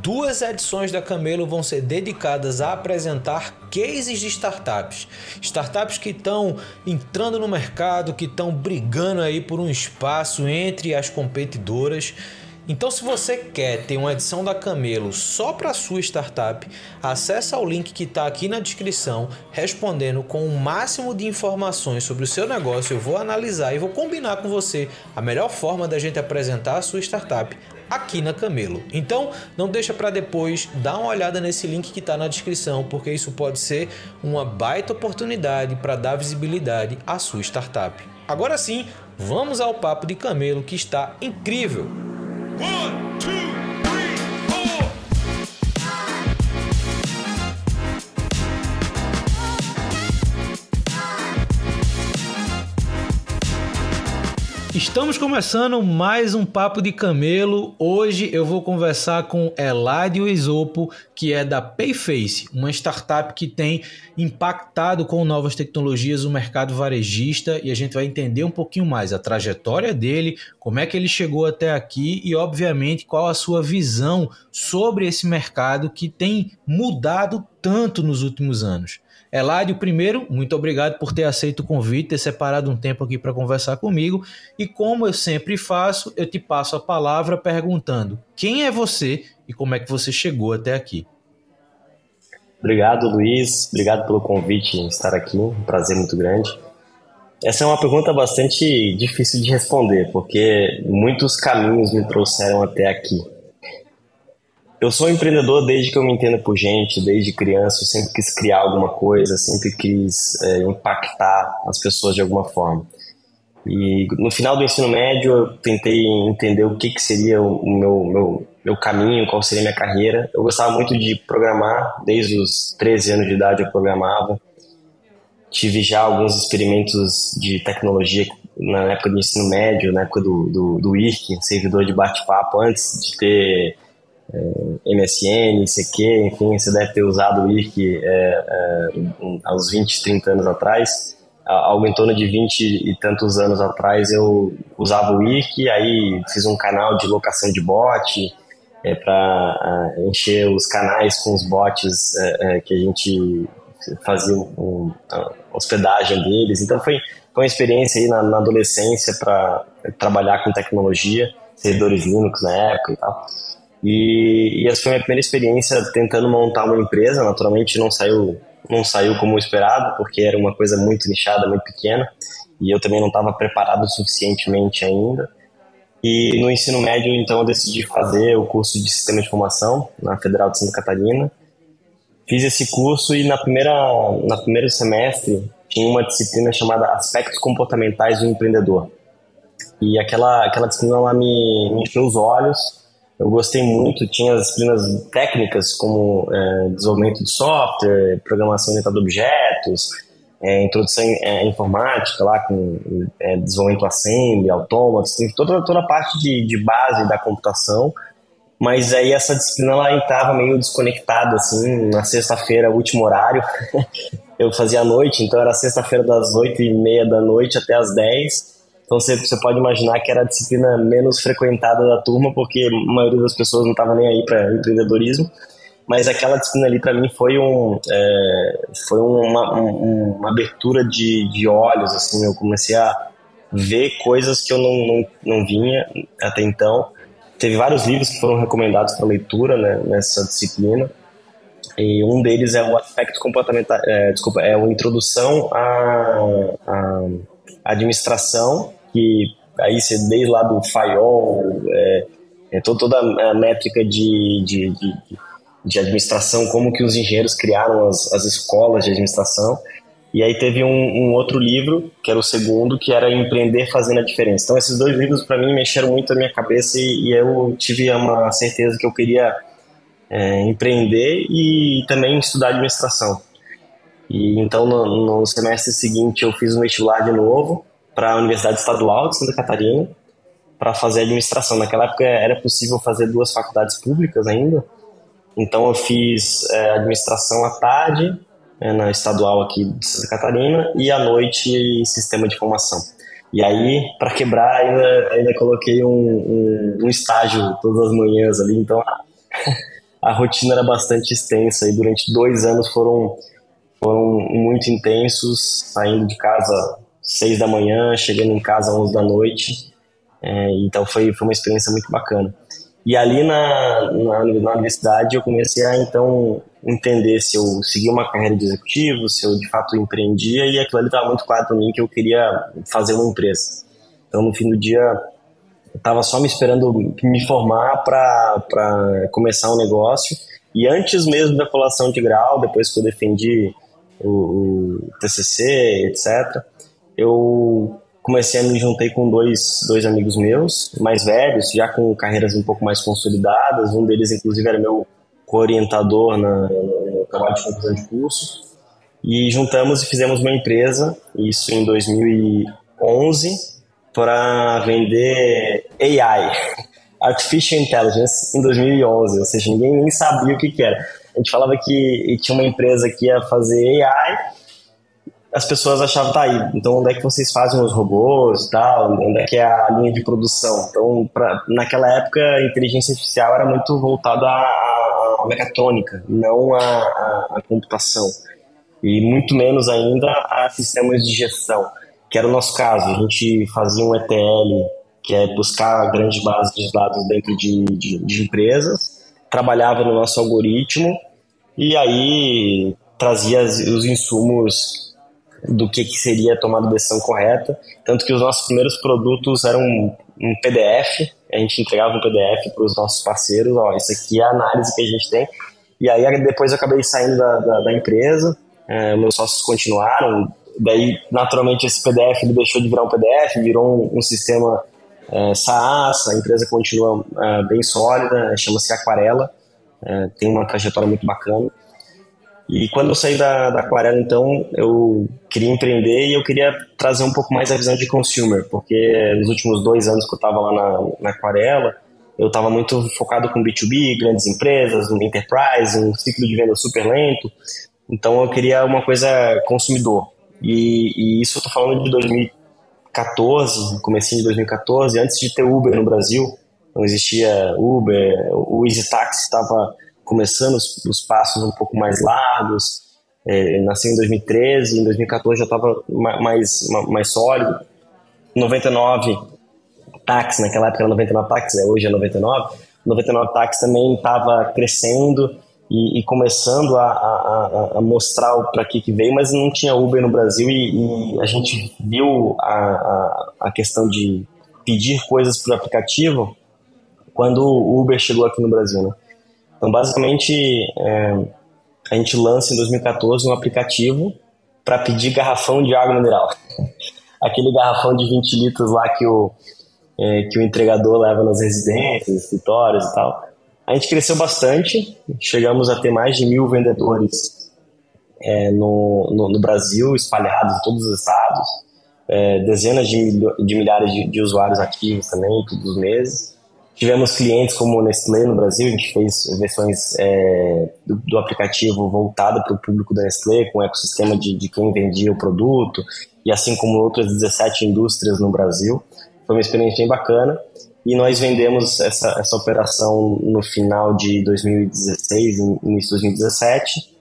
Duas edições da Camelo vão ser dedicadas a apresentar cases de startups. Startups que estão entrando no mercado, que estão brigando aí por um espaço entre as competidoras. Então, se você quer ter uma edição da Camelo só para sua startup, acessa o link que está aqui na descrição, respondendo com o máximo de informações sobre o seu negócio. Eu vou analisar e vou combinar com você a melhor forma da gente apresentar a sua startup aqui na Camelo. Então, não deixa para depois, dá uma olhada nesse link que está na descrição, porque isso pode ser uma baita oportunidade para dar visibilidade à sua startup. Agora sim, vamos ao papo de Camelo que está incrível. One, Estamos começando mais um Papo de Camelo. Hoje eu vou conversar com Eladio Isopo, que é da Payface, uma startup que tem impactado com novas tecnologias o mercado varejista e a gente vai entender um pouquinho mais a trajetória dele, como é que ele chegou até aqui e, obviamente, qual a sua visão sobre esse mercado que tem mudado tanto nos últimos anos. Eládio, primeiro, muito obrigado por ter aceito o convite, ter separado um tempo aqui para conversar comigo. E como eu sempre faço, eu te passo a palavra perguntando quem é você e como é que você chegou até aqui. Obrigado, Luiz. Obrigado pelo convite em estar aqui. Um prazer muito grande. Essa é uma pergunta bastante difícil de responder, porque muitos caminhos me trouxeram até aqui. Eu sou empreendedor desde que eu me entendo por gente, desde criança. Eu sempre quis criar alguma coisa, sempre quis é, impactar as pessoas de alguma forma. E no final do ensino médio, eu tentei entender o que, que seria o meu, meu, meu caminho, qual seria a minha carreira. Eu gostava muito de programar, desde os 13 anos de idade eu programava. Tive já alguns experimentos de tecnologia na época do ensino médio, na época do, do, do IRC, servidor de bate-papo, antes de ter MSN, CQ, enfim, você deve ter usado o IRC é, é, aos 20, 30 anos atrás. Algo em torno de 20 e tantos anos atrás eu usava o IRC, aí fiz um canal de locação de bot é, para encher os canais com os bots é, é, que a gente fazia um, hospedagem deles. Então foi, foi uma experiência aí na, na adolescência para trabalhar com tecnologia, servidores Linux na época e tal. E, e essa foi a minha primeira experiência tentando montar uma empresa. Naturalmente não saiu, não saiu como esperado, porque era uma coisa muito nichada, muito pequena. E eu também não estava preparado suficientemente ainda. E no ensino médio, então, eu decidi fazer o curso de Sistema de Informação na Federal de Santa Catarina. Fiz esse curso e na primeira, na primeiro semestre tinha uma disciplina chamada Aspectos Comportamentais do Empreendedor. E aquela, aquela disciplina lá me, me encheu os olhos eu gostei muito, tinha as disciplinas técnicas como é, desenvolvimento de software, programação orientada a objetos, é, introdução à informática lá com é, desenvolvimento assembly, autômatos, toda, toda a parte de, de base da computação, mas aí essa disciplina ela estava meio desconectada, assim, na sexta-feira, último horário, eu fazia à noite, então era sexta-feira das oito e meia da noite até as dez, então você, você pode imaginar que era a disciplina menos frequentada da turma, porque a maioria das pessoas não estava nem aí para empreendedorismo. Mas aquela disciplina ali para mim foi, um, é, foi uma, um, uma abertura de, de olhos. Assim, eu comecei a ver coisas que eu não, não, não vinha até então. Teve vários livros que foram recomendados para leitura né, nessa disciplina. E um deles é o aspecto comportamental, é, desculpa, é a introdução à, à administração que aí você desde lá do FAIOL, é, é toda a métrica de, de, de, de, administração, como que os engenheiros criaram as, as escolas de administração. E aí teve um, um, outro livro, que era o segundo, que era Empreender Fazendo a Diferença. Então esses dois livros para mim mexeram muito a minha cabeça e, e, eu tive uma certeza que eu queria é, empreender e também estudar administração. E então no, no semestre seguinte eu fiz um vestibular de novo para a Universidade Estadual de Santa Catarina para fazer administração. Naquela época era possível fazer duas faculdades públicas ainda, então eu fiz é, administração à tarde é, na estadual aqui de Santa Catarina e à noite sistema de informação. E aí, para quebrar, ainda, ainda coloquei um, um, um, estágio todas as manhãs ali, então a, a rotina era bastante extensa e durante dois anos foram, foram muito intensos, saindo de casa seis da manhã, chegando em casa onze da noite, é, então foi, foi uma experiência muito bacana. E ali na, na, na, universidade eu comecei a então entender se eu seguia uma carreira de executivo, se eu de fato empreendia, e aquilo ali estava muito claro para mim que eu queria fazer uma empresa. Então no fim do dia eu estava só me esperando me formar para começar um negócio. E antes mesmo da colação de grau, depois que eu defendi o, o TCC, etc., eu comecei a me juntei com dois, dois amigos meus, mais velhos, já com carreiras um pouco mais consolidadas. Um deles, inclusive, era meu co-orientador no trabalho de conclusão de curso. E juntamos e fizemos uma empresa, isso em 2011, para vender AI, Artificial Intelligence, em 2011. Ou seja, ninguém nem sabia o que, que era. A gente falava que tinha uma empresa que ia fazer AI as pessoas achavam, tá aí, então onde é que vocês fazem os robôs e tal, onde é que é a linha de produção? Então, pra, naquela época, a inteligência artificial era muito voltada à, à mecatrônica, não à, à, à, computação. E muito menos ainda a sistemas de gestão, que era o nosso caso. A gente fazia um ETL, que é buscar grandes bases de dados dentro de, de, de empresas, trabalhava no nosso algoritmo e aí trazia os insumos do que, que seria tomar a decisão correta. Tanto que os nossos primeiros produtos eram um, um PDF, a gente entregava um PDF para os nossos parceiros, ó, isso aqui é a análise que a gente tem. E aí depois eu acabei saindo da, da, da empresa, é, meus sócios continuaram, daí naturalmente esse PDF ele deixou de virar um PDF, virou um, um sistema é, SaaS, a empresa continua é, bem sólida, chama-se Aquarela, é, tem uma trajetória muito bacana. E quando eu saí da, da Aquarela, então, eu queria empreender e eu queria trazer um pouco mais a visão de consumer, porque nos últimos dois anos que eu estava lá na, na Aquarela, eu estava muito focado com B2B, grandes empresas, enterprise, um ciclo de venda super lento. Então, eu queria uma coisa consumidor. E, e isso eu estou falando de 2014, comecinho de 2014, antes de ter Uber no Brasil. Não existia Uber, o Easy Taxi estava começando os, os passos um pouco mais largos. É, nasci em 2013, em 2014 já estava mais, mais sólido. 99 táxi, naquela época era 99 táxi, é, hoje é 99. 99 táxi também estava crescendo e, e começando a, a, a mostrar para que, que veio, mas não tinha Uber no Brasil e, e a gente viu a, a, questão de pedir coisas o aplicativo quando o Uber chegou aqui no Brasil, né? Então, basicamente, é, a gente lança em 2014 um aplicativo para pedir garrafão de água mineral. Aquele garrafão de 20 litros lá que o, é, que o entregador leva nas residências, escritórios e tal. A gente cresceu bastante, chegamos a ter mais de mil vendedores é, no, no, no, Brasil, espalhados em todos os estados, é, dezenas de, de milhares de, de, usuários ativos também, todos os meses. Tivemos clientes como o Nestlé no Brasil, a gente fez versões é, do, do, aplicativo voltado para o público da Nestlé, com o ecossistema de, de quem vendia o produto, e assim como outras 17 indústrias no Brasil. Foi uma experiência bem bacana. E nós vendemos essa, essa operação no final de 2016, início de 2017,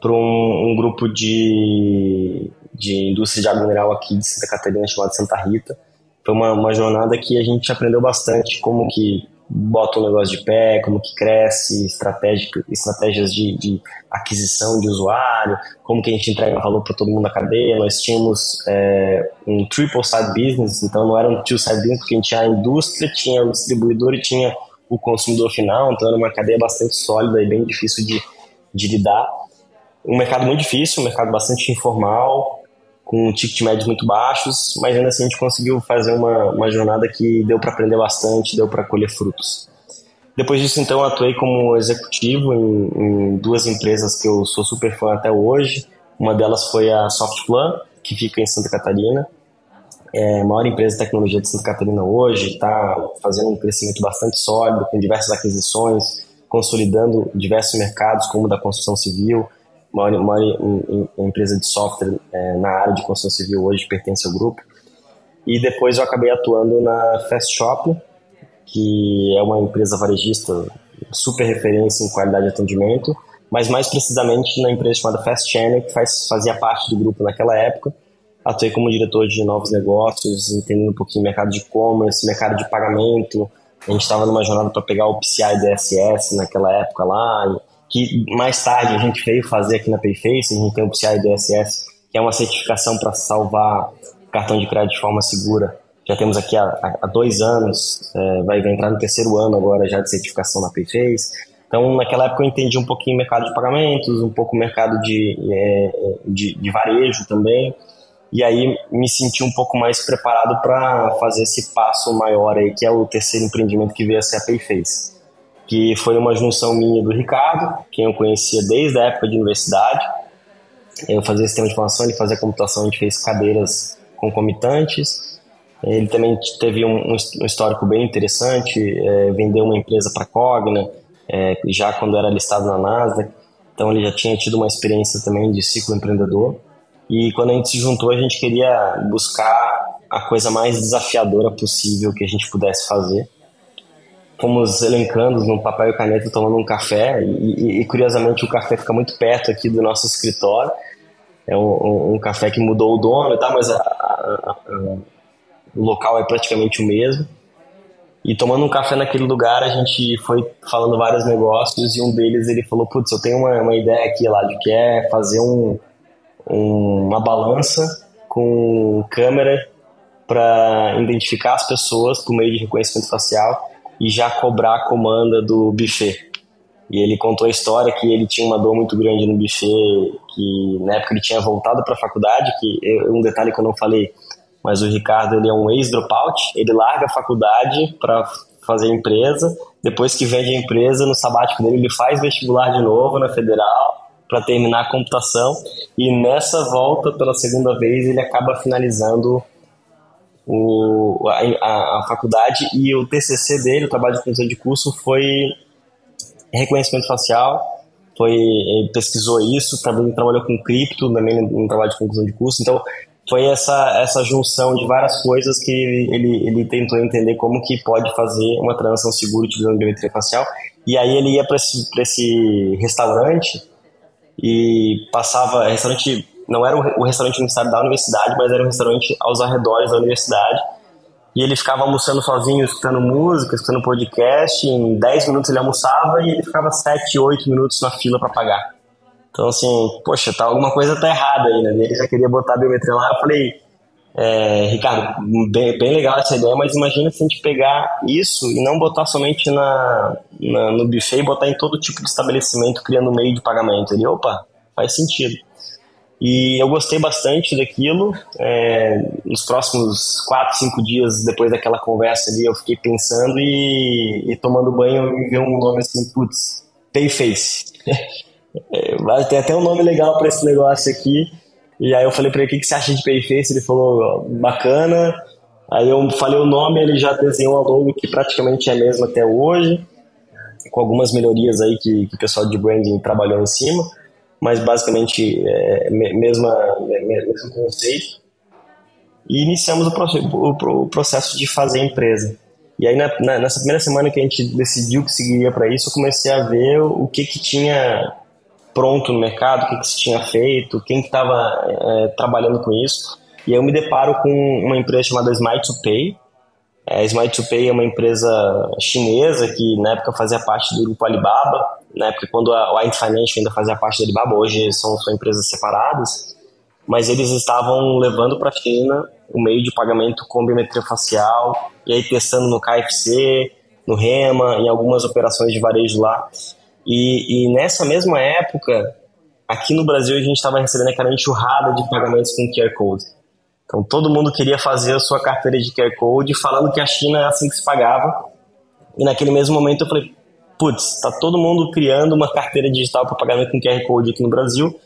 para um, um, grupo de, de indústria de água mineral aqui de Santa Catarina, chamado Santa Rita foi uma, uma jornada que a gente aprendeu bastante como que bota o negócio de pé, como que cresce, estratégias de, de, aquisição de usuário, como que a gente entrega valor para todo mundo na cadeia. Nós tínhamos é, um triple side business, então não era um two side business, porque a gente tinha a indústria, tinha o distribuidor e tinha o consumidor final, então era uma cadeia bastante sólida e bem difícil de, de lidar. Um mercado muito difícil, um mercado bastante informal, com ticket médios muito baixos, mas ainda assim a gente conseguiu fazer uma, uma jornada que deu para aprender bastante, deu para colher frutos. Depois disso, então, atuei como executivo em, em, duas empresas que eu sou super fã até hoje. Uma delas foi a Softplan, que fica em Santa Catarina. É a maior empresa de tecnologia de Santa Catarina hoje, está fazendo um crescimento bastante sólido, com diversas aquisições, consolidando diversos mercados, como o da construção civil. Uma, empresa de software é, na área de construção civil hoje pertence ao grupo. E depois eu acabei atuando na Fast Shop, que é uma empresa varejista super referência em qualidade de atendimento, mas mais precisamente na empresa chamada Fast Channel, que faz, fazia parte do grupo naquela época. Atuei como diretor de novos negócios, entendendo um pouquinho mercado de e-commerce, mercado de pagamento. A gente estava numa jornada para pegar o PCI DSS naquela época lá, que mais tarde a gente veio fazer aqui na Payface. A gente tem o PCI DSS, que é uma certificação para salvar cartão de crédito de forma segura já temos aqui há, há dois anos, é, vai, entrar no terceiro ano agora já de certificação na Payface. Então, naquela época eu entendi um pouquinho o mercado de pagamentos, um pouco o mercado de, é, de, de, varejo também, e aí me senti um pouco mais preparado para fazer esse passo maior aí, que é o terceiro empreendimento que veio a ser a Payface, que foi uma junção minha do Ricardo, quem eu conhecia desde a época de universidade. Eu fazia sistema de informação, ele fazia computação, a gente fez cadeiras concomitantes, ele também teve um, um histórico bem interessante, é, vendeu uma empresa para a Cogna, é, já quando era listado na Nasdaq, então ele já tinha tido uma experiência também de ciclo empreendedor. E quando a gente se juntou, a gente queria buscar a coisa mais desafiadora possível que a gente pudesse fazer. Fomos elencando no papel e caneta, tomando um café, e, e, curiosamente o café fica muito perto aqui do nosso escritório. É um, um, um café que mudou o dono e tal, mas a, a, a, o local é praticamente o mesmo. E tomando um café naquele lugar, a gente foi falando vários negócios e um deles ele falou: Putz, eu tenho uma, uma ideia aqui lá de que é fazer um, um uma balança com câmera para identificar as pessoas por meio de reconhecimento facial e já cobrar a comanda do buffet. E ele contou a história que ele tinha uma dor muito grande no buffet, que na época ele tinha voltado para a faculdade, que um detalhe que eu não falei, mas o Ricardo ele é um ex-dropout, ele larga a faculdade para fazer empresa, depois que vende a empresa, no sabático dele ele faz vestibular de novo na federal para terminar a computação e nessa volta pela segunda vez ele acaba finalizando o, a, a, faculdade e o TCC dele, o trabalho de conclusão de curso foi reconhecimento facial, foi ele pesquisou isso, também trabalhou com cripto, também no trabalho de conclusão de curso, então foi essa, essa junção de várias coisas que ele, ele tentou entender como que pode fazer uma transação segura utilizando biometria facial. E aí ele ia para esse, esse restaurante e passava. Restaurante não era o restaurante universitário da universidade, mas era um restaurante aos arredores da universidade. E ele ficava almoçando sozinho, escutando música, escutando podcast. Em 10 minutos ele almoçava e ele ficava 7, 8 minutos na fila para pagar. Então, assim, poxa, tá, alguma coisa tá errada aí, né? Ele já queria botar a biometria lá. Eu falei, é, Ricardo, bem, bem, legal essa ideia, mas imagina se a gente pegar isso e não botar somente na, na, no buffet e botar em todo tipo de estabelecimento, criando meio de pagamento. Ele, opa, faz sentido. E eu gostei bastante daquilo. É, nos próximos 4, 5 dias depois daquela conversa ali, eu fiquei pensando e, e tomando banho e vi um nome assim, putz, Payface. É, tem até um nome legal para esse negócio aqui. E aí eu falei para ele, o que, que você acha de Payface? Ele falou, bacana. Aí eu falei o nome, ele já desenhou a logo que praticamente é a mesma até hoje, com algumas melhorias aí que, que o pessoal de branding trabalhou em cima, mas basicamente é mesma, mesmo conceito. E iniciamos o, processo de fazer empresa. E aí, na, na, nessa primeira semana que a gente decidiu que seguiria para isso, eu comecei a ver o que, que tinha pronto no mercado, o que, que se tinha feito, quem estava é, trabalhando com isso. E aí eu me deparo com uma empresa chamada Smart to Pay. É, a Smart to Pay é uma empresa chinesa que na época fazia parte do grupo Alibaba, na época quando a White Financial ainda fazia parte do Alibaba, hoje são, são empresas separadas, mas eles estavam levando para a China o meio de pagamento com biometria facial, e aí testando no KFC, no Rema, em algumas operações de varejo lá. E, e nessa mesma época, aqui no Brasil, a gente estava recebendo aquela enxurrada de pagamentos com QR Code. Então todo mundo queria fazer a sua carteira de QR Code falando que a China é assim que se pagava. E naquele mesmo momento eu falei, putz, tá todo mundo criando uma carteira digital para pagamento com QR Code aqui no Brasil,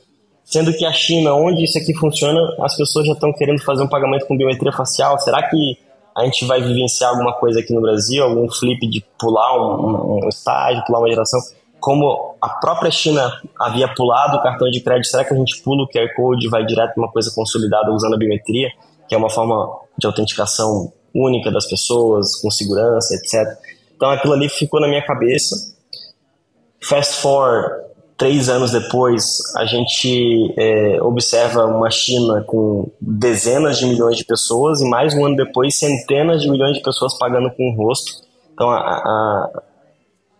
sendo que a China, onde isso aqui funciona, as pessoas já estão querendo fazer um pagamento com biometria facial. Será que a gente vai vivenciar alguma coisa aqui no Brasil, algum flip de pular um, um estágio, pular uma geração? Como a própria China havia pulado o cartão de crédito, será que a gente pula o QR Code e vai direto para uma coisa consolidada usando a biometria, que é uma forma de autenticação única das pessoas, com segurança, etc. Então aquilo ali ficou na minha cabeça. Fast forward, três anos depois, a gente é, observa uma China com dezenas de milhões de pessoas e mais um ano depois, centenas de milhões de pessoas pagando com o rosto. Então a, a,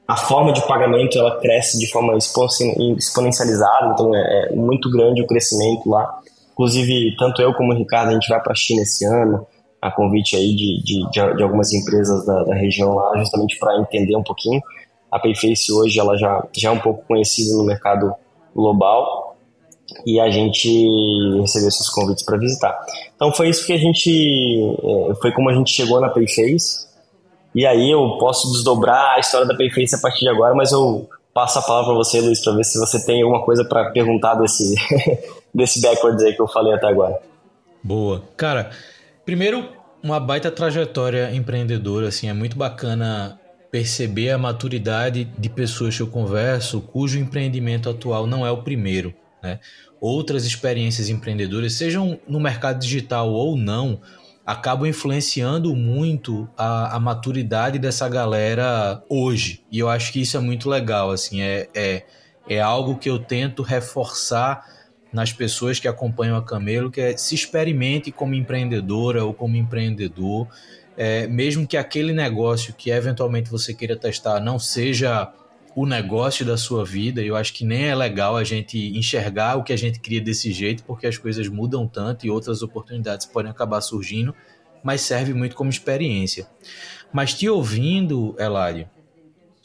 a forma de pagamento ela cresce de forma exponencializada, então é, é muito grande o crescimento lá. Inclusive, tanto eu como o Ricardo, a gente vai para a China esse ano a convite aí de, de, de, algumas empresas da, da região lá, justamente para entender um pouquinho. A Payface hoje ela já, já é um pouco conhecida no mercado global e a gente recebeu esses convites para visitar. Então foi isso que a gente, é, foi como a gente chegou na Payface. E aí eu posso desdobrar a história da Payface a partir de agora, mas eu passo a palavra para você, Luiz, para ver se você tem alguma coisa para perguntar desse, desse backwards aí que eu falei até agora. Boa. Cara, Primeiro, uma baita trajetória empreendedora, assim, é muito bacana perceber a maturidade de pessoas que eu converso cujo empreendimento atual não é o primeiro, né? Outras experiências empreendedoras, sejam no mercado digital ou não, acabam influenciando muito a, a maturidade dessa galera hoje. E eu acho que isso é muito legal, assim, é, é, é algo que eu tento reforçar nas pessoas que acompanham a Camelo, que é se experimente como empreendedora ou como empreendedor, é, mesmo que aquele negócio que eventualmente você queira testar não seja o negócio da sua vida, eu acho que nem é legal a gente enxergar o que a gente cria desse jeito, porque as coisas mudam tanto e outras oportunidades podem acabar surgindo, mas serve muito como experiência. Mas te ouvindo, Elário,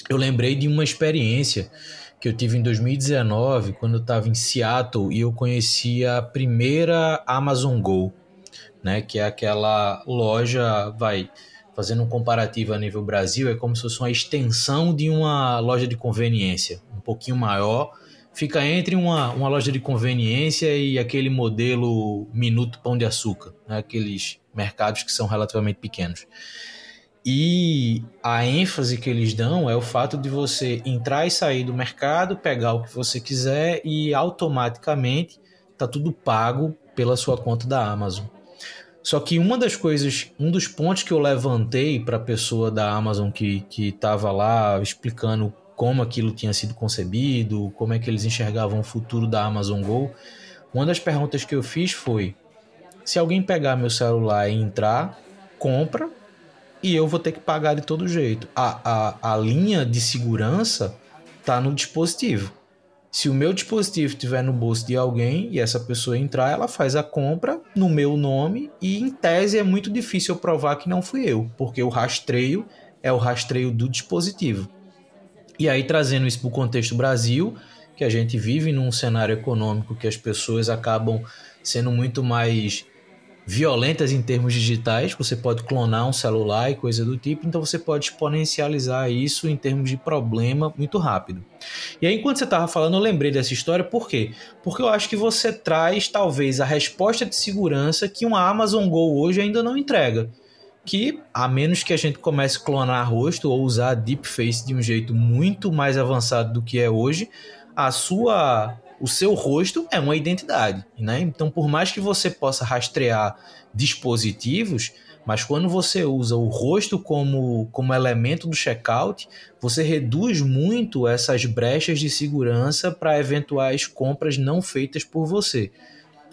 eu lembrei de uma experiência que eu tive em 2019, quando eu estava em Seattle e eu conheci a primeira Amazon Go, né, que é aquela loja, vai, fazendo um comparativo a nível Brasil, é como se fosse uma extensão de uma loja de conveniência, um pouquinho maior, fica entre uma, uma loja de conveniência e aquele modelo Minuto Pão de Açúcar, né, aqueles mercados que são relativamente pequenos. E a ênfase que eles dão é o fato de você entrar e sair do mercado, pegar o que você quiser e automaticamente tá tudo pago pela sua conta da Amazon. Só que uma das coisas, um dos pontos que eu levantei para a pessoa da Amazon que estava lá explicando como aquilo tinha sido concebido, como é que eles enxergavam o futuro da Amazon Go, uma das perguntas que eu fiz foi: se alguém pegar meu celular e entrar, compra e eu vou ter que pagar de todo jeito. A, a, a linha de segurança está no dispositivo. Se o meu dispositivo estiver no bolso de alguém e essa pessoa entrar, ela faz a compra no meu nome e, em tese, é muito difícil eu provar que não fui eu, porque o rastreio é o rastreio do dispositivo. E aí, trazendo isso para o contexto Brasil, que a gente vive num cenário econômico que as pessoas acabam sendo muito mais violentas em termos digitais, você pode clonar um celular e coisa do tipo, então você pode exponencializar isso em termos de problema muito rápido. E aí, enquanto você estava falando, eu lembrei dessa história, por quê? Porque eu acho que você traz talvez a resposta de segurança que uma Amazon Go hoje ainda não entrega. Que, a menos que a gente comece a clonar rosto ou usar deepface de um jeito muito mais avançado do que é hoje, a sua o seu rosto é uma identidade, né? Então, por mais que você possa rastrear dispositivos, mas quando você usa o rosto como, como elemento do checkout, você reduz muito essas brechas de segurança para eventuais compras não feitas por você.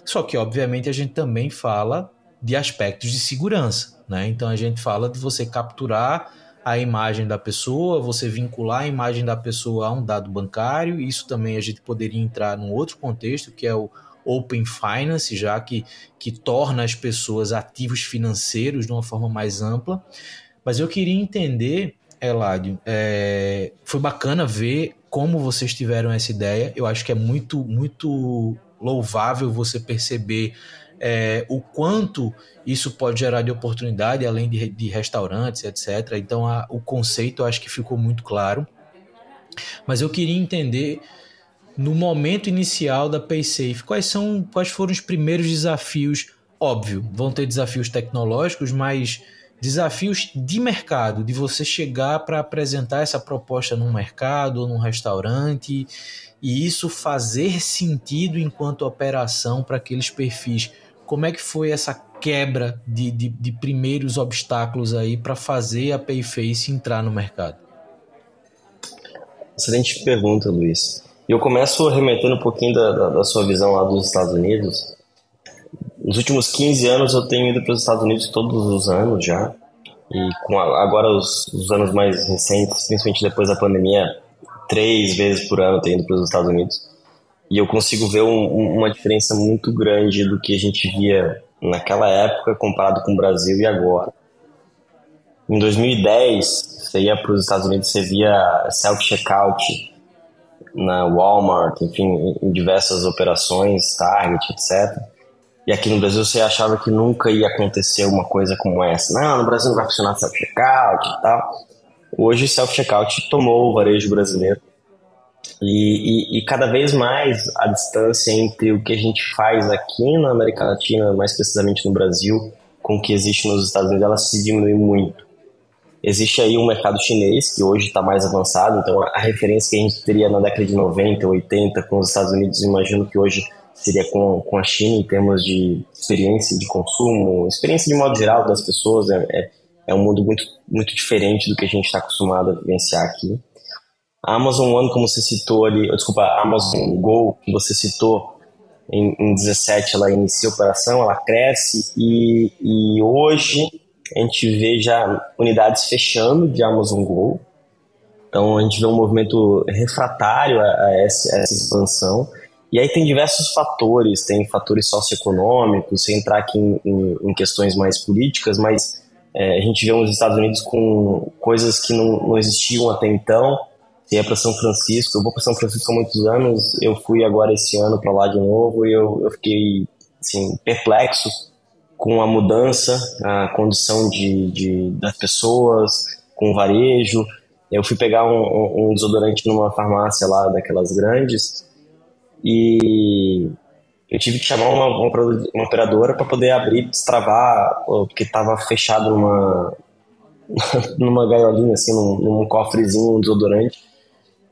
Só que, obviamente, a gente também fala de aspectos de segurança, né? Então, a gente fala de você capturar a imagem da pessoa, você vincular a imagem da pessoa a um dado bancário. Isso também a gente poderia entrar num outro contexto, que é o Open Finance, já que, que torna as pessoas ativos financeiros de uma forma mais ampla. Mas eu queria entender, Eladio, é, foi bacana ver como vocês tiveram essa ideia. Eu acho que é muito, muito louvável você perceber é, o quanto isso pode gerar de oportunidade, além de, de restaurantes, etc. Então, a, o conceito eu acho que ficou muito claro. Mas eu queria entender no momento inicial da PaySafe, quais são, quais foram os primeiros desafios? Óbvio, vão ter desafios tecnológicos, mas desafios de mercado, de você chegar para apresentar essa proposta num mercado ou num restaurante e isso fazer sentido enquanto operação para aqueles perfis. Como é que foi essa quebra de, de, de primeiros obstáculos aí para fazer a Payface entrar no mercado? Excelente pergunta, Luiz. Eu começo remetendo um pouquinho da, da, da sua visão lá dos Estados Unidos. Nos últimos 15 anos eu tenho ido para os Estados Unidos todos os anos já. E com a, agora os, os, anos mais recentes, principalmente depois da pandemia, três vezes por ano tenho ido para os Estados Unidos. E eu consigo ver um, uma diferença muito grande do que a gente via naquela época comparado com o Brasil e agora. Em 2010, você ia para os Estados Unidos, você via self-checkout na Walmart, enfim, em diversas operações, Target, etc. E aqui no Brasil você achava que nunca ia acontecer uma coisa como essa. Não, no Brasil não vai funcionar self-checkout e tal. Hoje self-checkout tomou o varejo brasileiro e, e, e, cada vez mais a distância entre o que a gente faz aqui na América Latina, mais precisamente no Brasil, com o que existe nos Estados Unidos, ela se diminui muito. Existe aí um mercado chinês que hoje está mais avançado, então a referência que a gente teria na década de 90, 80 com os Estados Unidos, imagino que hoje seria com, com a China em termos de experiência de consumo, experiência de modo geral das pessoas, é, é, é um mundo muito, muito diferente do que a gente está acostumado a vivenciar aqui. A Amazon One, como você citou ali, desculpa, a Amazon Go, que você citou em, em 17, ela inicia a operação, ela cresce e, e hoje a gente vê já unidades fechando de Amazon Go. Então a gente vê um movimento refratário a, a, essa, a essa, expansão. E aí tem diversos fatores, tem fatores socioeconômicos, sem entrar aqui em, em, em questões mais políticas, mas é, a gente vê os Estados Unidos com coisas que não, não existiam até então, ia para São Francisco, eu vou para São Francisco há muitos anos, eu fui agora esse ano para lá de novo e eu, eu fiquei assim, perplexo com a mudança, a condição de, de, das pessoas, com o varejo. Eu fui pegar um, um desodorante numa farmácia lá daquelas grandes e eu tive que chamar uma, uma operadora para poder abrir, destravar, porque estava fechado numa, numa gaiolinha, assim, num, num cofrezinho, um desodorante.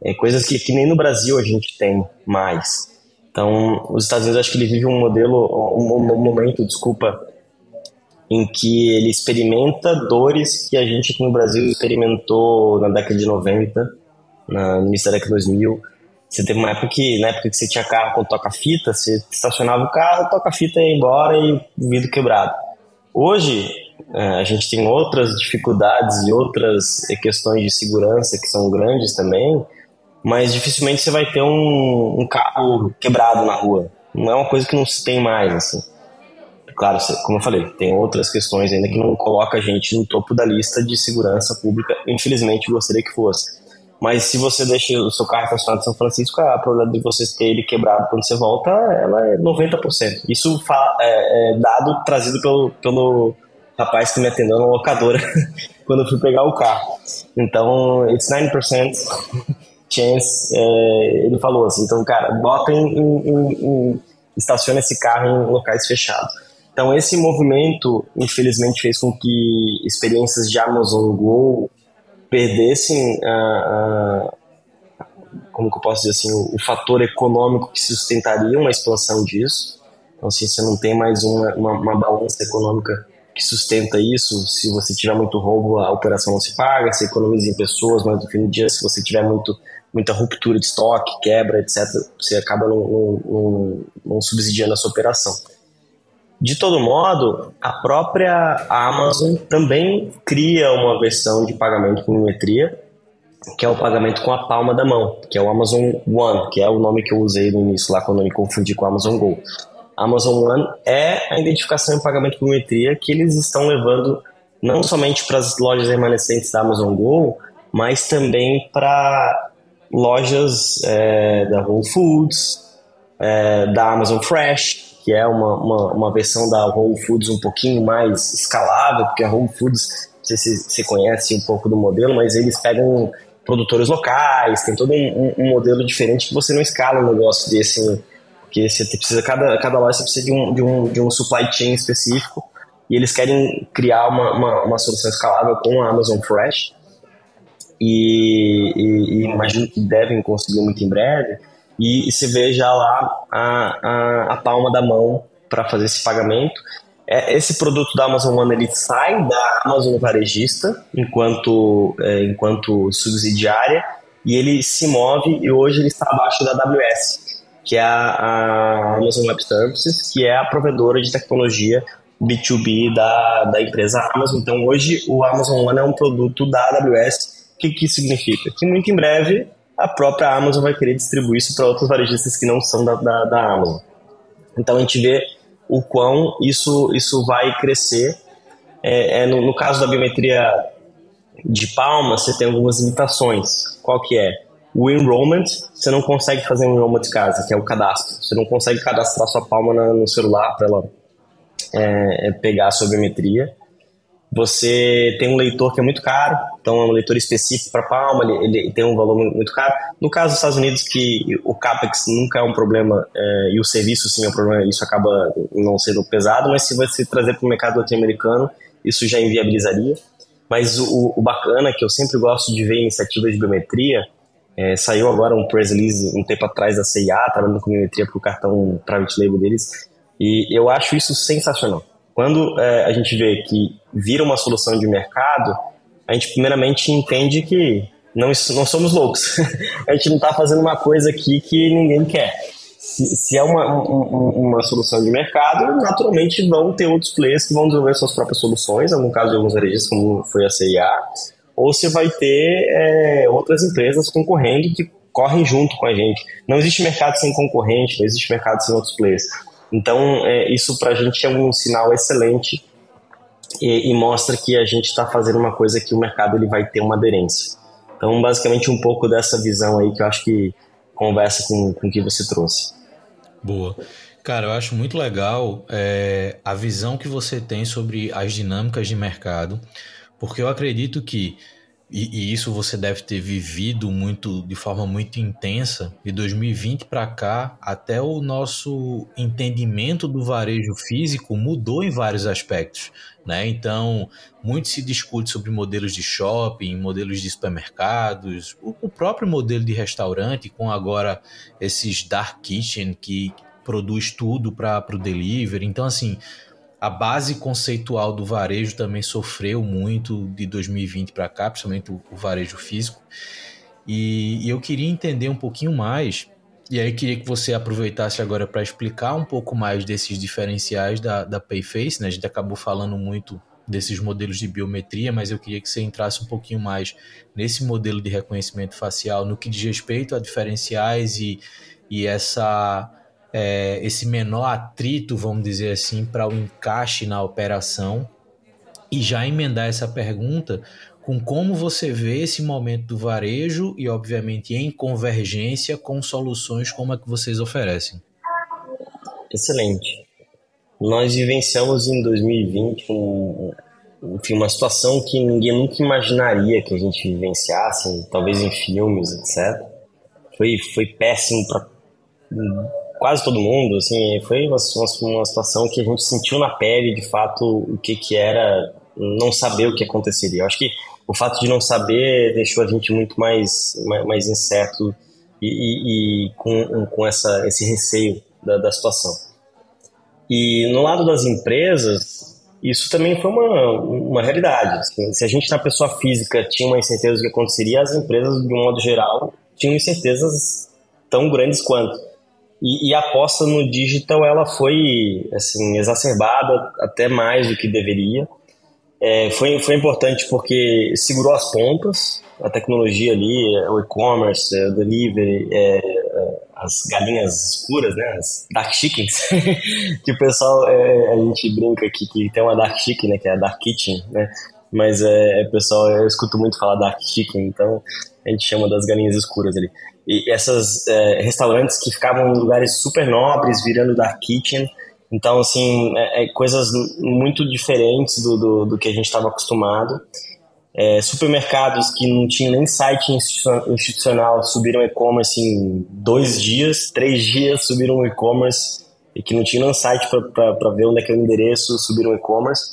É, coisas que, que nem no Brasil a gente tem mais. Então, os Estados Unidos acho que ele vive um modelo, um, um momento, desculpa, em que ele experimenta dores que a gente aqui no Brasil experimentou na década de 90, na, no início da década de 2000. Você teve uma época que, na época que você tinha carro com toca-fita, você estacionava o carro, toca-fita ia embora e o vidro quebrado. Hoje, é, a gente tem outras dificuldades e outras questões de segurança que são grandes também, mas dificilmente você vai ter um, um carro quebrado na rua. Não é uma coisa que não se tem mais, assim. Claro, como eu falei, tem outras questões ainda que não coloca a gente no topo da lista de segurança pública. Infelizmente, gostaria que fosse. Mas se você deixa o seu carro estacionado em São Francisco, a probabilidade de você ter ele quebrado quando você volta, ela é 90%. Isso é, é dado trazido pelo, pelo rapaz que me atendeu na locadora quando eu fui pegar o carro. Então, it's 9%. Chance, é, ele falou assim, então, cara, bota em, em, em, estaciona esse carro em locais fechados. Então, esse movimento, infelizmente, fez com que experiências de Amazon Go perdessem a, a como que eu posso dizer assim, o, o, fator econômico que sustentaria uma expansão disso. Então, assim, você não tem mais uma, uma, uma balança econômica que sustenta isso. Se você tiver muito roubo, a operação não se paga, você economiza em pessoas, mas no fim do dia, se você tiver muito muita ruptura de estoque, quebra, etc., você acaba não, não, não, subsidiando a sua operação. De todo modo, a própria Amazon também cria uma versão de pagamento com biometria, que é o pagamento com a palma da mão, que é o Amazon One, que é o nome que eu usei no início lá quando eu me confundi com o Amazon Go. Amazon One é a identificação e pagamento com biometria que eles estão levando não somente para as lojas remanescentes da Amazon Go, mas também para lojas é, da Whole Foods, é, da Amazon Fresh, que é uma, uma, uma, versão da Whole Foods um pouquinho mais escalável, porque a Whole Foods, não sei se você conhece um pouco do modelo, mas eles pegam produtores locais, tem todo um, um, modelo diferente que você não escala um negócio desse, porque você precisa, cada, cada loja precisa de um, de, um, de um supply chain específico, e eles querem criar uma, uma, uma solução escalável com a Amazon Fresh, e, e, e, imagino que devem conseguir muito em breve, e, e você vê já lá a, a, a palma da mão para fazer esse pagamento. É, esse produto da Amazon One ele sai da Amazon varejista enquanto, é, enquanto subsidiária e ele se move e hoje ele está abaixo da AWS, que é a, Amazon Web Services, que é a provedora de tecnologia B2B da, da empresa Amazon. Então hoje o Amazon One é um produto da AWS. O que, que significa? Que muito em breve a própria Amazon vai querer distribuir isso para outros varejistas que não são da, da, da Amazon. Então a gente vê o quão isso, isso vai crescer. É, é no, no, caso da biometria de palma, você tem algumas limitações. Qual que é? O enrollment, você não consegue fazer um enrollment de casa, que é o cadastro. Você não consegue cadastrar sua palma na, no celular para ela é, é, pegar a sua biometria. Você tem um leitor que é muito caro, então é um leitor específico para Palma, ele, ele, tem um valor muito caro. No caso dos Estados Unidos, que o CAPEX nunca é um problema é, e o serviço sim é um problema, isso acaba não sendo pesado, mas se você trazer para o mercado norte-americano, isso já inviabilizaria. Mas o, o, bacana, que eu sempre gosto de ver iniciativas de biometria, é, saiu agora um press release um tempo atrás da CIA, trabalhando com biometria para o cartão private label deles, e eu acho isso sensacional quando é, a gente vê que vira uma solução de mercado, a gente primeiramente entende que não, não somos loucos. a gente não está fazendo uma coisa aqui que ninguém quer. Se, se é uma, um, uma solução de mercado, naturalmente vão ter outros players que vão desenvolver suas próprias soluções, no caso de alguns varejistas, como foi a CIA, ou você vai ter é, outras empresas concorrendo que correm junto com a gente. Não existe mercado sem concorrente, não existe mercado sem outros players. Então, é, isso para a gente é um sinal excelente e, e mostra que a gente está fazendo uma coisa que o mercado ele vai ter uma aderência. Então, basicamente, um pouco dessa visão aí que eu acho que conversa com, com o que você trouxe. Boa. Cara, eu acho muito legal é, a visão que você tem sobre as dinâmicas de mercado, porque eu acredito que e, e, isso você deve ter vivido muito de forma muito intensa de 2020 para cá até o nosso entendimento do varejo físico mudou em vários aspectos né? Então muito se discute sobre modelos de shopping modelos de supermercados o, o próprio modelo de restaurante com agora esses dark kitchen que produz tudo para o delivery. Então assim a base conceitual do varejo também sofreu muito de 2020 para cá, principalmente o, o varejo físico. E, e, eu queria entender um pouquinho mais, e aí queria que você aproveitasse agora para explicar um pouco mais desses diferenciais da, da Payface. Né? A gente acabou falando muito desses modelos de biometria, mas eu queria que você entrasse um pouquinho mais nesse modelo de reconhecimento facial, no que diz respeito a diferenciais e, e essa é, esse menor atrito, vamos dizer assim, para o encaixe na operação e já emendar essa pergunta com como você vê esse momento do varejo e, obviamente, em convergência com soluções como a que vocês oferecem. Excelente. Nós vivenciamos em 2020 um, enfim, uma situação que ninguém nunca imaginaria que a gente vivenciasse, talvez em filmes, etc. Foi, foi péssimo para quase todo mundo, assim, foi uma, uma, situação que a gente sentiu na pele, de fato, o que que era não saber o que aconteceria. Eu acho que o fato de não saber deixou a gente muito mais, mais, incerto e, e, e, com, com essa, esse receio da, da situação. E no lado das empresas, isso também foi uma, uma realidade. Assim, se a gente, na pessoa física, tinha uma incerteza do que aconteceria, as empresas, de um modo geral, tinham incertezas tão grandes quanto. E, e, a aposta no digital ela foi assim exacerbada até mais do que deveria. É, foi, foi importante porque segurou as pontas, a tecnologia ali, o e-commerce, o delivery, é, é, as galinhas escuras, né, as dark chickens, que o pessoal, é, a gente brinca aqui que tem uma dark chicken, né, que é a dark kitchen, né, mas é, pessoal, eu escuto muito falar dark chicken, então a gente chama das galinhas escuras ali e essas é, restaurantes que ficavam em lugares super nobres, virando dark kitchen. Então, assim, é, é coisas muito diferentes do, do, do, que a gente estava acostumado. É, supermercados que não tinham nem site institucional subiram e-commerce em dois dias, três dias subiram e-commerce e que não tinham site para ver onde é que é o endereço, subiram e-commerce.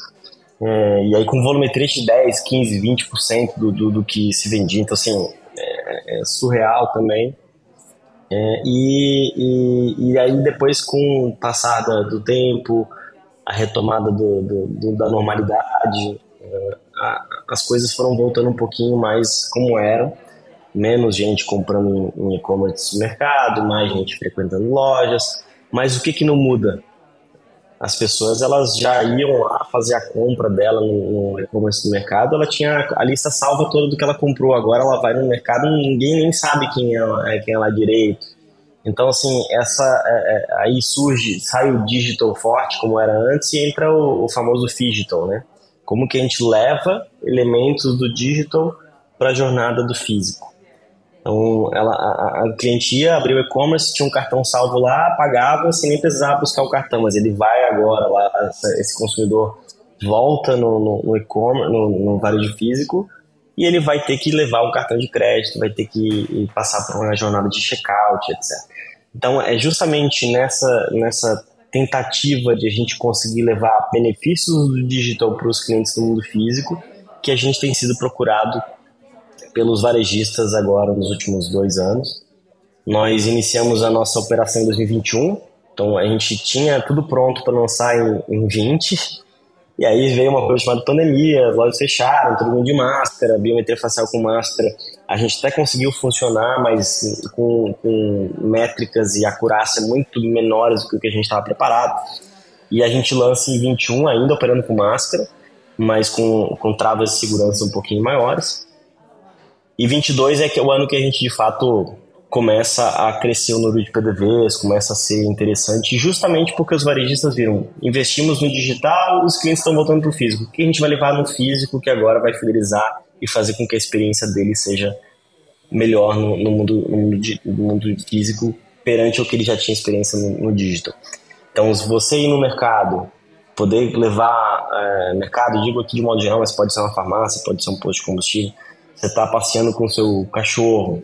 É, e aí com volumetria de 10, 15, 20% do, do, do que se vendia. Então, assim, é, é surreal também. É, e, e, e, aí depois com o passada do tempo, a retomada do, do, do da normalidade, é, a, as coisas foram voltando um pouquinho mais como eram. Menos gente comprando em e-commerce no mercado, mais gente frequentando lojas. Mas o que, que não muda? As pessoas elas já iam lá fazer a compra dela no, e-commerce do mercado, ela tinha a lista salva toda do que ela comprou. Agora ela vai no mercado, ninguém nem sabe quem é, quem é lá direito então, assim, essa é, é, aí surge, sai o digital forte, como era antes, e entra o, o famoso digital, né? Como que a gente leva elementos do digital para a jornada do físico. Então, ela, a, a cliente ia, abriu e-commerce, tinha um cartão salvo lá, pagava sem nem precisar buscar o cartão, mas ele vai agora lá, esse consumidor volta no, no, no e-commerce, no, no varejo físico, e ele vai ter que levar um cartão de crédito, vai ter que passar por uma jornada de checkout, etc. Então, é justamente nessa, nessa tentativa de a gente conseguir levar benefícios do digital para os clientes do mundo físico que a gente tem sido procurado pelos varejistas agora nos últimos dois anos. Nós iniciamos a nossa operação em 2021, então a gente tinha tudo pronto para lançar em, em 20, e aí veio uma coisa chamada pandemia, as lojas fecharam, todo mundo de máscara, biometria facial com máscara. A gente até conseguiu funcionar, mas com, com métricas e acurácia muito menores do que o que a gente estava preparado. E a gente lança em 21 ainda operando com máscara, mas com, com travas de segurança um pouquinho maiores. E 22 é que é o ano que a gente de fato começa a crescer o número de PDVs, começa a ser interessante, justamente porque os varejistas viram, investimos no digital, os clientes estão voltando para o físico. O que a gente vai levar no físico que agora vai fidelizar e fazer com que a experiência dele seja melhor no, no mundo, no, mundo, no mundo físico perante o que ele já tinha experiência no, no digital. Então, se você ir no mercado, poder levar é, mercado, digo aqui de modo geral, mas pode ser uma farmácia, pode ser um posto de combustível, você está passeando com seu cachorro,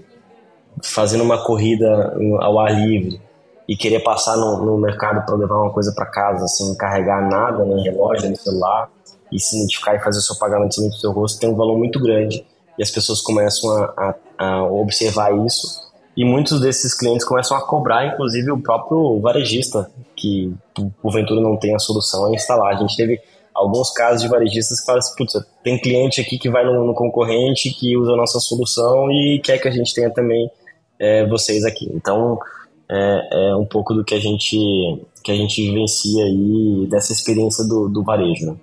fazendo uma corrida ao ar livre e querer passar no, no mercado para levar uma coisa para casa sem carregar nada, nem relógio, nem celular, e se identificar e fazer o seu pagamento sem o seu rosto, tem um valor muito grande. E as pessoas começam a, a, a observar isso e muitos desses clientes começam a cobrar, inclusive, o próprio varejista, que porventura não tem a solução a instalar. A gente teve alguns casos de varejistas que falam assim, putz, tem cliente aqui que vai no, no, concorrente que usa a nossa solução e quer que a gente tenha também é, vocês aqui. Então, é, é, um pouco do que a gente que a gente vivencia aí dessa experiência do, do varejo. Né?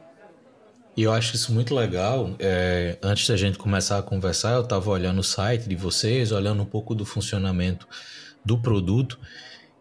E eu acho isso muito legal. É, antes da gente começar a conversar, eu estava olhando o site de vocês, olhando um pouco do funcionamento do produto.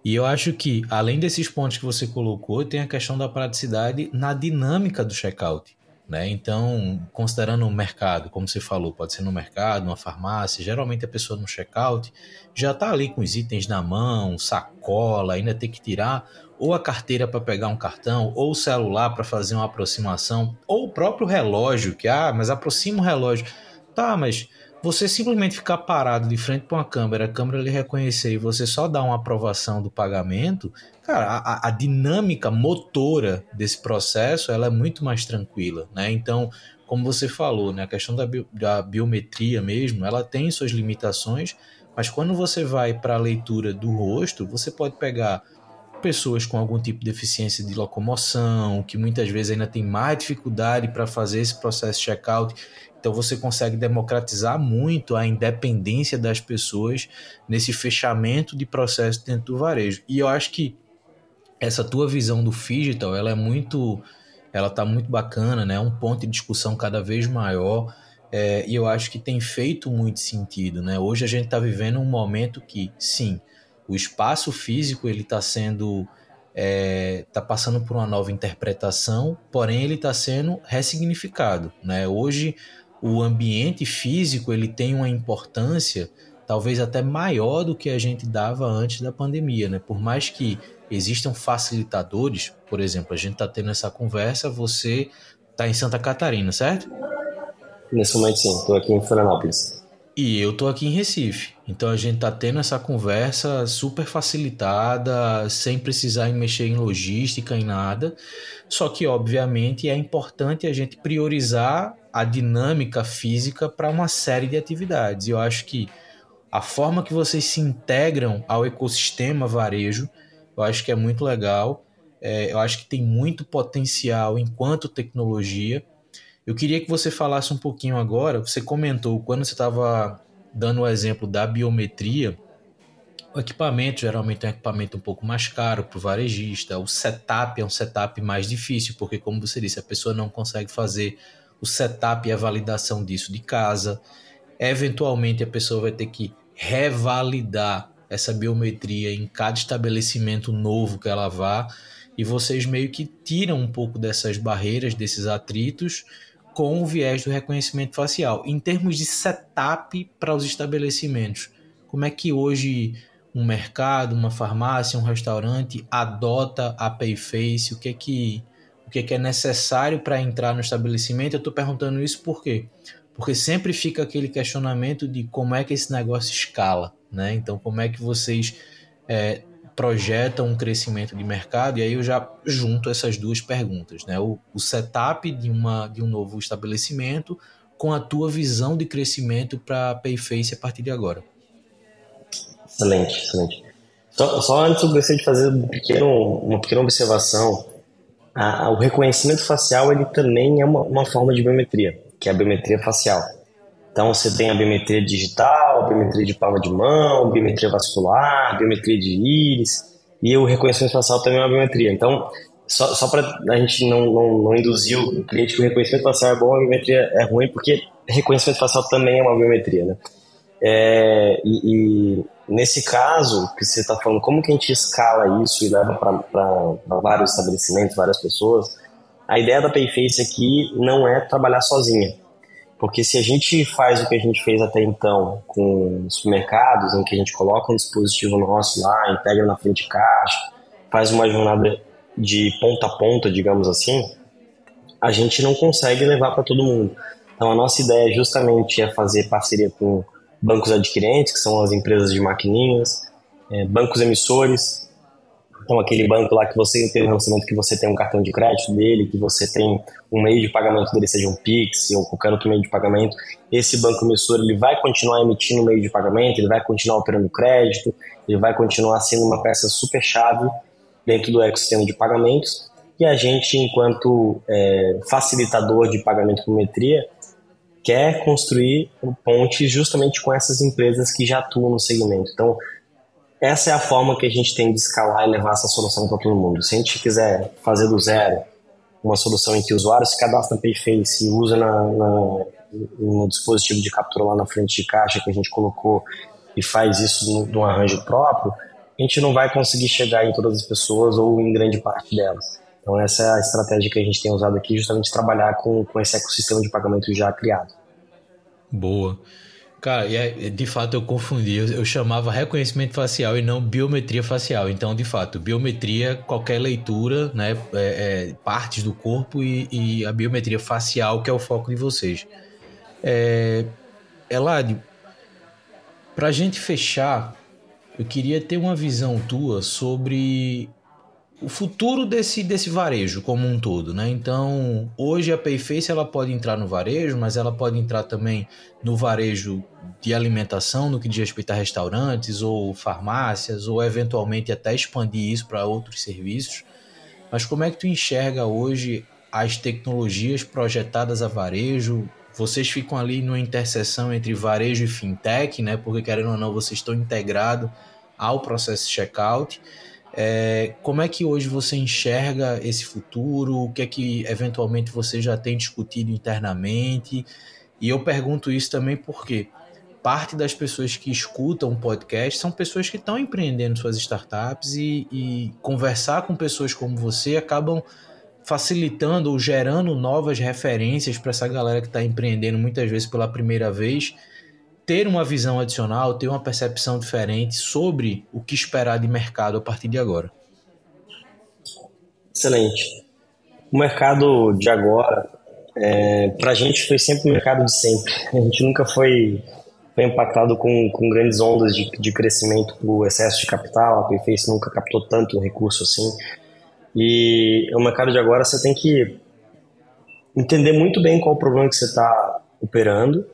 E eu acho que, além desses pontos que você colocou, tem a questão da praticidade na dinâmica do checkout. Né? Então, considerando o mercado, como você falou, pode ser no mercado, numa farmácia, geralmente a pessoa no checkout já está ali com os itens na mão, sacola, ainda tem que tirar ou a carteira para pegar um cartão, ou o celular para fazer uma aproximação, ou o próprio relógio, que ah, mas aproxima o relógio. Tá, mas você simplesmente ficar parado de frente para uma câmera, a câmera lhe reconhecer e você só dar uma aprovação do pagamento, cara, a, a, dinâmica motora desse processo ela é muito mais tranquila, né? Então, como você falou, né, a questão da, bi, da biometria mesmo, ela tem suas limitações, mas quando você vai para a leitura do rosto, você pode pegar pessoas com algum tipo de deficiência de locomoção, que muitas vezes ainda tem mais dificuldade para fazer esse processo de checkout então você consegue democratizar muito a independência das pessoas nesse fechamento de processo dentro do varejo. E eu acho que essa tua visão do digital, ela é muito, ela tá muito bacana, né? É um ponto de discussão cada vez maior. É, e eu acho que tem feito muito sentido, né? Hoje a gente está vivendo um momento que, sim, o espaço físico ele está sendo é, tá passando por uma nova interpretação, porém ele está sendo ressignificado. Né? Hoje o ambiente físico ele tem uma importância talvez até maior do que a gente dava antes da pandemia, né? Por mais que existam facilitadores, por exemplo, a gente está tendo essa conversa, você está em Santa Catarina, certo? Nesse momento, sim. Estou aqui em Florianópolis. E eu tô aqui em Recife. Então a gente tá tendo essa conversa super facilitada, sem precisar mexer em logística, em nada. Só que, obviamente, é importante a gente priorizar a dinâmica física para uma série de atividades. Eu acho que a forma que vocês se integram ao ecossistema varejo, eu acho que é muito legal. É, eu acho que tem muito potencial enquanto tecnologia eu queria que você falasse um pouquinho agora. Você comentou quando você estava dando o exemplo da biometria. O equipamento geralmente é um equipamento um pouco mais caro para o varejista. O setup é um setup mais difícil, porque, como você disse, a pessoa não consegue fazer o setup e a validação disso de casa. Eventualmente, a pessoa vai ter que revalidar essa biometria em cada estabelecimento novo que ela vá. E vocês meio que tiram um pouco dessas barreiras, desses atritos, com o viés do reconhecimento facial. Em termos de setup para os estabelecimentos, como é que hoje um mercado, uma farmácia, um restaurante adota a Payface? O que é que, o que, é, é necessário para entrar no estabelecimento? Eu estou perguntando isso por quê? Porque sempre fica aquele questionamento de como é que esse negócio escala, né? Então, como é que vocês é, projetam um crescimento de mercado, e aí eu já junto essas duas perguntas, né? O, o setup de, uma, de um novo estabelecimento com a tua visão de crescimento para Payface a partir de agora. Excelente, excelente. Só, só antes eu gostaria de fazer um pequeno, uma pequena observação. A, o reconhecimento facial ele também é uma, uma forma de biometria, que é a biometria facial. Então você tem a biometria digital, a biometria de palma de mão, biometria vascular, biometria de íris e o reconhecimento facial também é uma biometria. Então, só, só para a gente não, não, não induzir o cliente que o reconhecimento facial é bom, a biometria é ruim, porque reconhecimento facial também é uma biometria, né? É, e, e, nesse caso que você está falando, como que a gente escala isso e leva para vários estabelecimentos, várias pessoas? A ideia da Payface aqui não é trabalhar sozinha. Porque se a gente faz o que a gente fez até então com supermercados, em que a gente coloca um dispositivo nosso lá, integra na frente de caixa, faz uma jornada de ponta a ponta, digamos assim, a gente não consegue levar para todo mundo. Então a nossa ideia justamente é fazer parceria com bancos adquirentes, que são as empresas de maquininhas, é, bancos emissores, então, aquele banco lá que você tem um relacionamento que você tem um cartão de crédito dele, que você tem um meio de pagamento dele, seja um Pix ou qualquer outro meio de pagamento, esse banco emissor ele vai continuar emitindo meio de pagamento, ele vai continuar operando crédito, ele vai continuar sendo uma peça super chave dentro do ecossistema de pagamentos. E a gente, enquanto é, facilitador de pagamento por metria, quer construir pontes justamente com essas empresas que já atuam no segmento. Então, essa é a forma que a gente tem de escalar e levar essa solução para todo mundo. Se a gente quiser fazer do zero uma solução em que o usuário se cadastra na Payface e usa na, na, no dispositivo de captura lá na frente de caixa que a gente colocou e faz isso num arranjo próprio, a gente não vai conseguir chegar em todas as pessoas ou em grande parte delas. Então essa é a estratégia que a gente tem usado aqui, justamente trabalhar com, com esse ecossistema de pagamento já criado. Boa. Cara, é, de fato eu confundi. Eu, eu, chamava reconhecimento facial e não biometria facial. Então, de fato, biometria, qualquer leitura, né? É, é, partes do corpo e, e, a biometria facial, que é o foco de vocês. É, Eladio, pra gente fechar, eu queria ter uma visão tua sobre o futuro desse, desse varejo como um todo, né? Então, hoje a Payface ela pode entrar no varejo, mas ela pode entrar também no varejo de alimentação, no que diz respeito a restaurantes ou farmácias, ou eventualmente até expandir isso para outros serviços. Mas como é que tu enxerga hoje as tecnologias projetadas a varejo? Vocês ficam ali numa interseção entre varejo e fintech, né? Porque querendo ou não, vocês estão integrados ao processo checkout. É, como é que hoje você enxerga esse futuro? O que é que eventualmente você já tem discutido internamente? E eu pergunto isso também porque parte das pessoas que escutam o podcast são pessoas que estão empreendendo suas startups e, e conversar com pessoas como você acabam facilitando ou gerando novas referências para essa galera que está empreendendo muitas vezes pela primeira vez ter uma visão adicional, ter uma percepção diferente sobre o que esperar de mercado a partir de agora. Excelente. O mercado de agora, é, para a gente foi sempre o mercado de sempre. A gente nunca foi, foi impactado com, com grandes ondas de, de crescimento por excesso de capital. A Payface nunca captou tanto recurso assim. E o mercado de agora você tem que entender muito bem qual o problema que você está operando.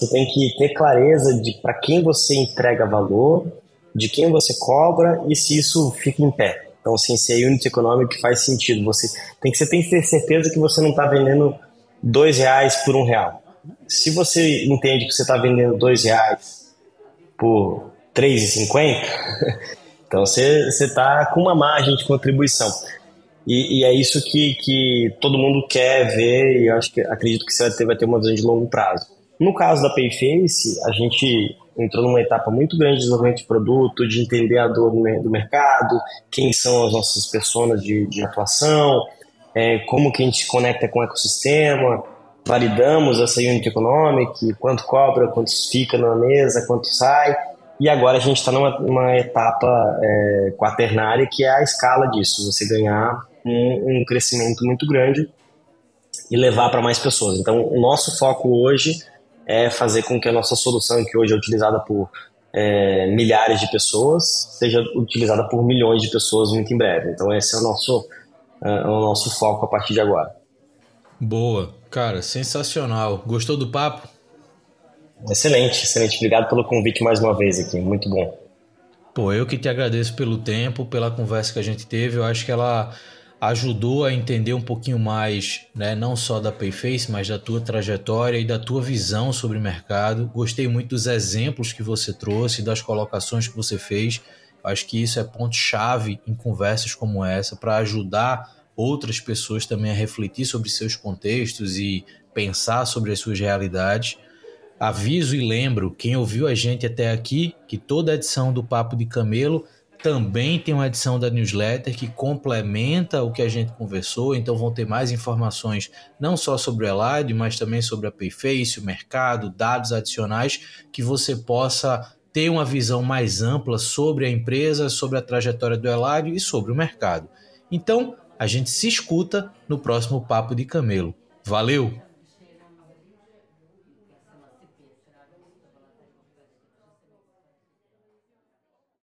Você tem que ter clareza de para quem você entrega valor, de quem você cobra e se isso fica em pé. Então, assim, se é unit econômico faz sentido. Você tem que você tem que ter certeza que você não está vendendo dois reais por um real. Se você entende que você está vendendo dois reais por três e cinquenta, então você está com uma margem de contribuição. E, e, é isso que, que todo mundo quer ver e eu acho que acredito que você vai ter, vai ter uma visão de longo prazo. No caso da Payface, a gente entrou numa etapa muito grande de desenvolvimento de produto, de entender a dor do mercado, quem são as nossas pessoas de, de atuação, é, como que a gente conecta com o ecossistema, validamos essa unit economic, quanto cobra, quanto fica na mesa, quanto sai, e agora a gente está numa, numa, etapa é, quaternária que é a escala disso, você ganhar um, um crescimento muito grande e levar para mais pessoas. Então, o nosso foco hoje é fazer com que a nossa solução, que hoje é utilizada por é, milhares de pessoas, seja utilizada por milhões de pessoas muito em breve. Então esse é o nosso, é, é o nosso foco a partir de agora. Boa, cara, sensacional. Gostou do papo? Excelente, excelente. Obrigado pelo convite mais uma vez aqui, muito bom. Pô, eu que te agradeço pelo tempo, pela conversa que a gente teve. Eu acho que ela ajudou a entender um pouquinho mais, né, não só da Payface, mas da tua trajetória e da tua visão sobre o mercado. Gostei muito dos exemplos que você trouxe, das colocações que você fez. Acho que isso é ponto-chave em conversas como essa para ajudar outras pessoas também a refletir sobre seus contextos e pensar sobre as suas realidades. Aviso e lembro quem ouviu a gente até aqui que toda edição do Papo de Camelo também tem uma edição da newsletter que complementa o que a gente conversou, então vão ter mais informações não só sobre o Elide, mas também sobre a Payface, o mercado, dados adicionais que você possa ter uma visão mais ampla sobre a empresa, sobre a trajetória do Elide e sobre o mercado. Então, a gente se escuta no próximo Papo de Camelo. Valeu!